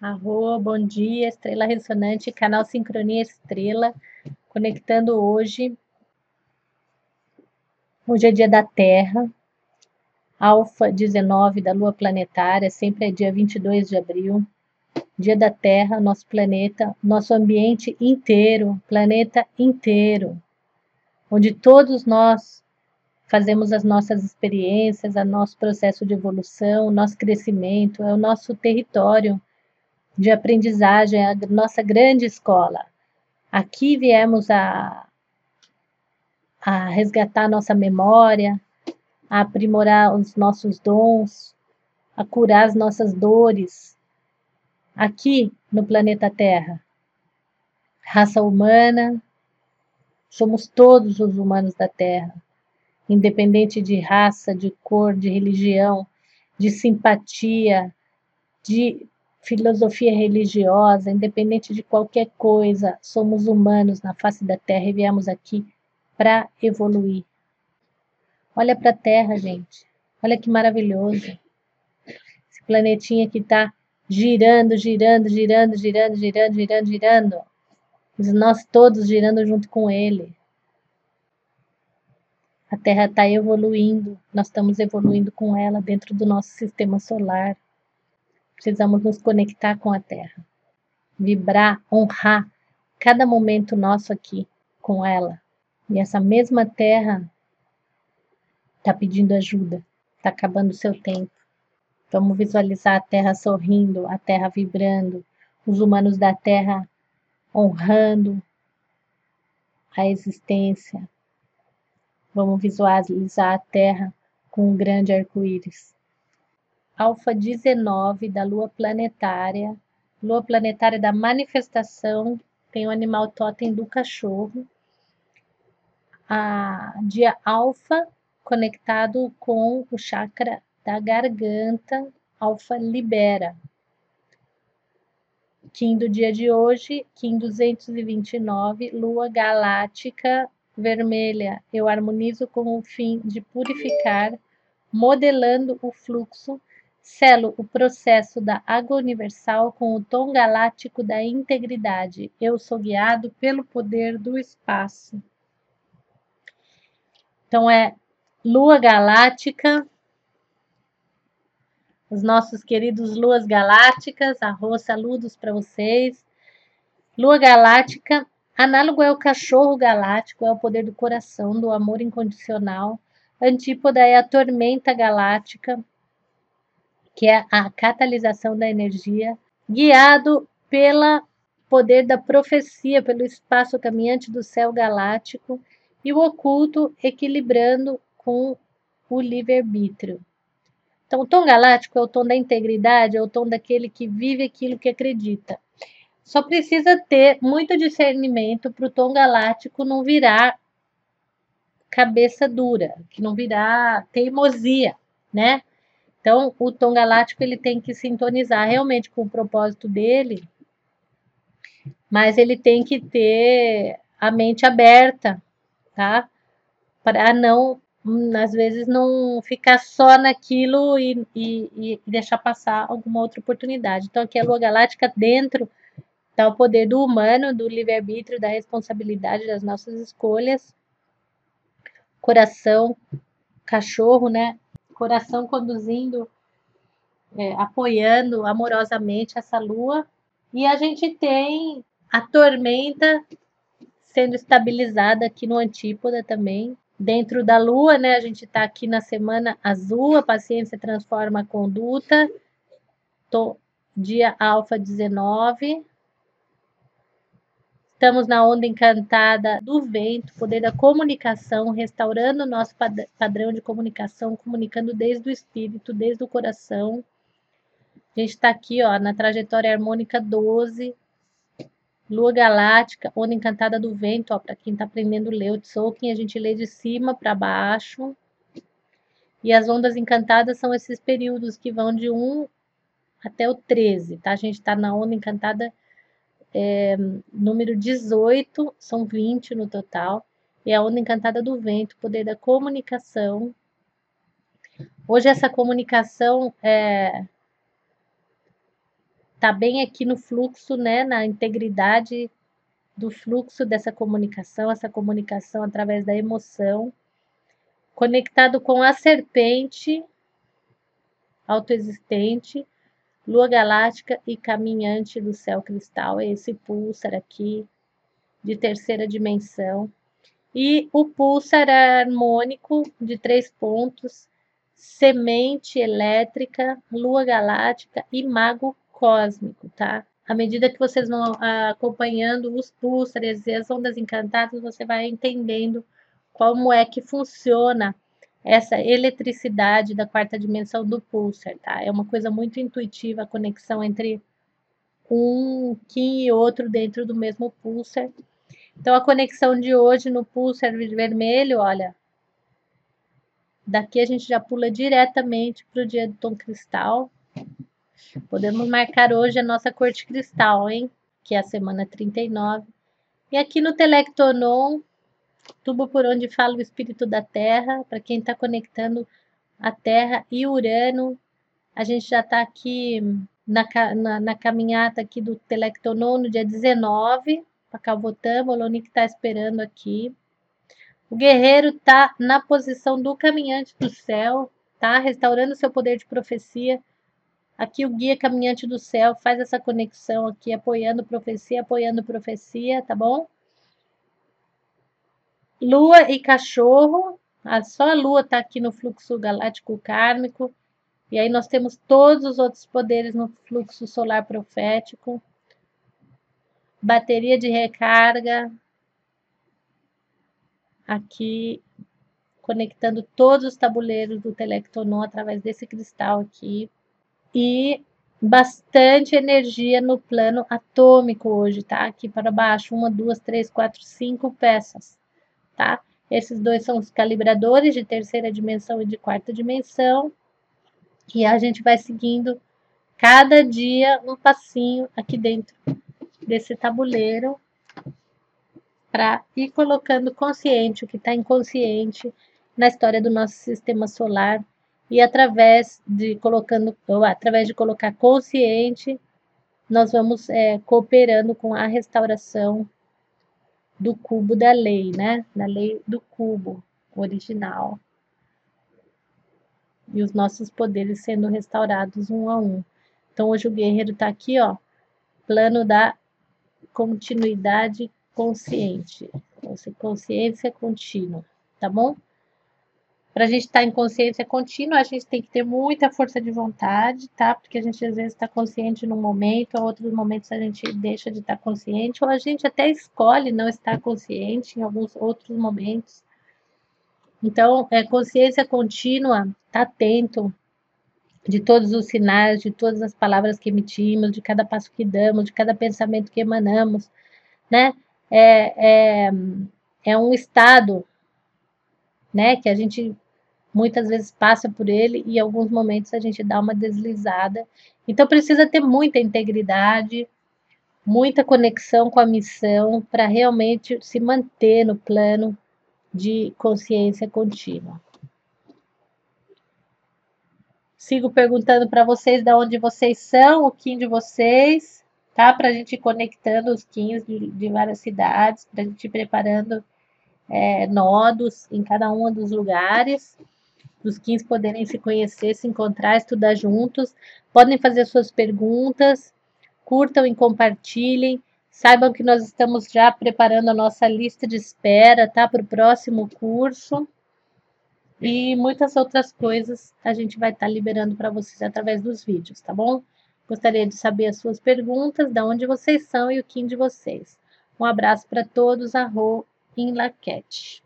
Arro, bom dia, Estrela Ressonante, canal Sincronia Estrela, conectando hoje. Hoje é dia da Terra, Alfa 19 da Lua Planetária, sempre é dia 22 de abril. Dia da Terra, nosso planeta, nosso ambiente inteiro, planeta inteiro, onde todos nós fazemos as nossas experiências, o nosso processo de evolução, o nosso crescimento, é o nosso território de aprendizagem, a nossa grande escola. Aqui viemos a, a resgatar nossa memória, a aprimorar os nossos dons, a curar as nossas dores, aqui no planeta Terra. Raça humana, somos todos os humanos da Terra, independente de raça, de cor, de religião, de simpatia, de filosofia religiosa, independente de qualquer coisa, somos humanos na face da Terra e viemos aqui para evoluir. Olha para a Terra, gente. Olha que maravilhoso. Esse planetinha que está girando, girando, girando, girando, girando, girando, girando. Nós todos girando junto com ele. A Terra está evoluindo, nós estamos evoluindo com ela dentro do nosso sistema solar. Precisamos nos conectar com a Terra, vibrar, honrar cada momento nosso aqui com ela. E essa mesma Terra está pedindo ajuda, está acabando o seu tempo. Vamos visualizar a Terra sorrindo, a Terra vibrando, os humanos da Terra honrando a existência. Vamos visualizar a Terra com um grande arco-íris alfa 19 da lua planetária, lua planetária da manifestação, tem o animal totem do cachorro. A dia alfa conectado com o chakra da garganta, alfa libera. Kim do dia de hoje, Kim 229, lua galáctica vermelha. Eu harmonizo com o fim de purificar, modelando o fluxo Selo o processo da água universal com o tom galáctico da integridade. Eu sou guiado pelo poder do espaço. Então é lua galáctica, os nossos queridos luas galácticas, arroz, saludos para vocês. Lua galáctica, análogo é o cachorro galáctico, é o poder do coração, do amor incondicional. Antípoda é a tormenta galáctica, que é a catalisação da energia, guiado pelo poder da profecia, pelo espaço caminhante do céu galáctico e o oculto equilibrando com o livre-arbítrio. Então, o tom galáctico é o tom da integridade, é o tom daquele que vive aquilo que acredita. Só precisa ter muito discernimento para o tom galáctico não virar cabeça dura, que não virar teimosia, né? Então, o tom galáctico ele tem que sintonizar realmente com o propósito dele, mas ele tem que ter a mente aberta, tá? Para não, às vezes, não ficar só naquilo e, e, e deixar passar alguma outra oportunidade. Então, aqui a Lua Galáctica dentro está o poder do humano, do livre-arbítrio, da responsabilidade das nossas escolhas. Coração, cachorro, né? Coração conduzindo, é, apoiando amorosamente essa lua. E a gente tem a tormenta sendo estabilizada aqui no Antípoda também. Dentro da lua, né? A gente está aqui na semana azul, a paciência transforma a conduta. Tô, dia alfa 19, Estamos na onda encantada do vento, poder da comunicação, restaurando o nosso padrão de comunicação, comunicando desde o espírito, desde o coração. A gente está aqui ó, na trajetória harmônica 12, Lua Galáctica, onda encantada do vento, para quem está aprendendo Leo Tzolk'in, a gente lê de cima para baixo. E as ondas encantadas são esses períodos que vão de 1 até o 13, tá? A gente está na onda encantada é, número 18, são 20 no total, e a onda encantada do vento, poder da comunicação. Hoje essa comunicação é, tá bem aqui no fluxo, né, na integridade do fluxo dessa comunicação, essa comunicação através da emoção, conectado com a serpente autoexistente, lua galáctica e caminhante do céu cristal, é esse pulsar aqui de terceira dimensão. E o pulsar harmônico de três pontos, semente elétrica, lua galáctica e mago cósmico, tá? À medida que vocês vão acompanhando os pulsares e as ondas encantadas, você vai entendendo como é que funciona essa eletricidade da quarta dimensão do pulsar, tá? É uma coisa muito intuitiva a conexão entre um Kim e outro dentro do mesmo pulsar. Então, a conexão de hoje no pulsar vermelho, olha, daqui a gente já pula diretamente para o dia do tom cristal. Podemos marcar hoje a nossa corte cristal, hein? Que é a semana 39. E aqui no Telectonon, tubo por onde fala o espírito da Terra, para quem está conectando a Terra e Urano. A gente já está aqui na, na, na, caminhada aqui do Telectonon no dia 19, para Calvotama, o Lonique está esperando aqui. O guerreiro está na posição do caminhante do céu, tá? Restaurando seu poder de profecia. Aqui o guia caminhante do céu faz essa conexão aqui, apoiando profecia, apoiando profecia, tá bom? Lua e cachorro, só a Lua está aqui no fluxo galáctico kármico, e aí nós temos todos os outros poderes no fluxo solar profético. Bateria de recarga, aqui conectando todos os tabuleiros do Telectonon através desse cristal aqui. E bastante energia no plano atômico hoje, tá? Aqui para baixo, uma, duas, três, quatro, cinco peças tá? Esses dois são os calibradores de terceira dimensão e de quarta dimensão. E a gente vai seguindo cada dia um passinho aqui dentro desse tabuleiro para ir colocando consciente o que está inconsciente na história do nosso sistema solar e através de colocando ou através de colocar consciente nós vamos é, cooperando com a restauração do cubo da lei, né? Da lei do cubo original. E os nossos poderes sendo restaurados um a um. Então, hoje o guerreiro está aqui, ó, plano da continuidade consciente. Consciência contínua, tá bom? Para a gente estar tá em consciência contínua, a gente tem que ter muita força de vontade, tá? Porque a gente às vezes está consciente num momento, a outros momentos a gente deixa de estar tá consciente, ou a gente até escolhe não estar consciente em alguns outros momentos. Então, é consciência contínua, tá atento de todos os sinais, de todas as palavras que emitimos, de cada passo que damos, de cada pensamento que emanamos, né? É, é, é um estado, né? Que a gente muitas vezes passa por ele e em alguns momentos a gente dá uma deslizada. Então precisa ter muita integridade, muita conexão com a missão para realmente se manter no plano de consciência contínua. Sigo perguntando para vocês de onde vocês são, o Kim de vocês, tá? Para a gente ir conectando os Kims de, de várias cidades, para a gente ir preparando é, nodos em cada um dos lugares os 15 poderem se conhecer, se encontrar, estudar juntos. Podem fazer suas perguntas, curtam e compartilhem. Saibam que nós estamos já preparando a nossa lista de espera, tá? Para o próximo curso. E muitas outras coisas a gente vai estar tá liberando para vocês através dos vídeos, tá bom? Gostaria de saber as suas perguntas, de onde vocês são e o Kim de vocês. Um abraço para todos, a Rô em Laquete.